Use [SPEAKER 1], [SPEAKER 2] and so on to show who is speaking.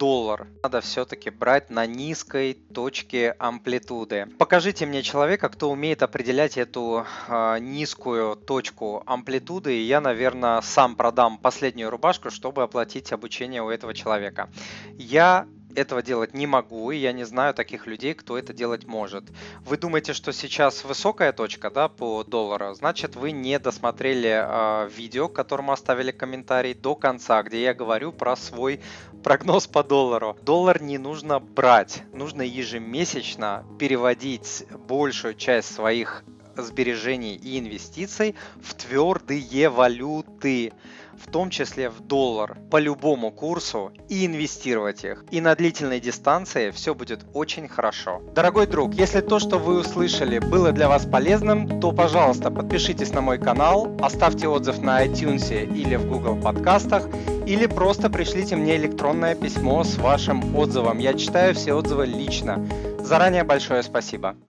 [SPEAKER 1] доллар. Надо все-таки брать на низкой точке амплитуды. Покажите мне человека, кто умеет определять эту э, низкую точку амплитуды, и я, наверное, сам продам последнюю рубашку, чтобы оплатить обучение у этого человека. Я этого делать не могу, и я не знаю таких людей, кто это делать может. Вы думаете, что сейчас высокая точка да, по доллару, значит вы не досмотрели э, видео, к которому оставили комментарий до конца, где я говорю про свой прогноз по доллару. Доллар не нужно брать, нужно ежемесячно переводить большую часть своих сбережений и инвестиций в твердые валюты в том числе в доллар, по любому курсу и инвестировать их. И на длительной дистанции все будет очень хорошо. Дорогой друг, если то, что вы услышали, было для вас полезным, то, пожалуйста, подпишитесь на мой канал, оставьте отзыв на iTunes или в Google подкастах, или просто пришлите мне электронное письмо с вашим отзывом. Я читаю все отзывы лично. Заранее большое спасибо.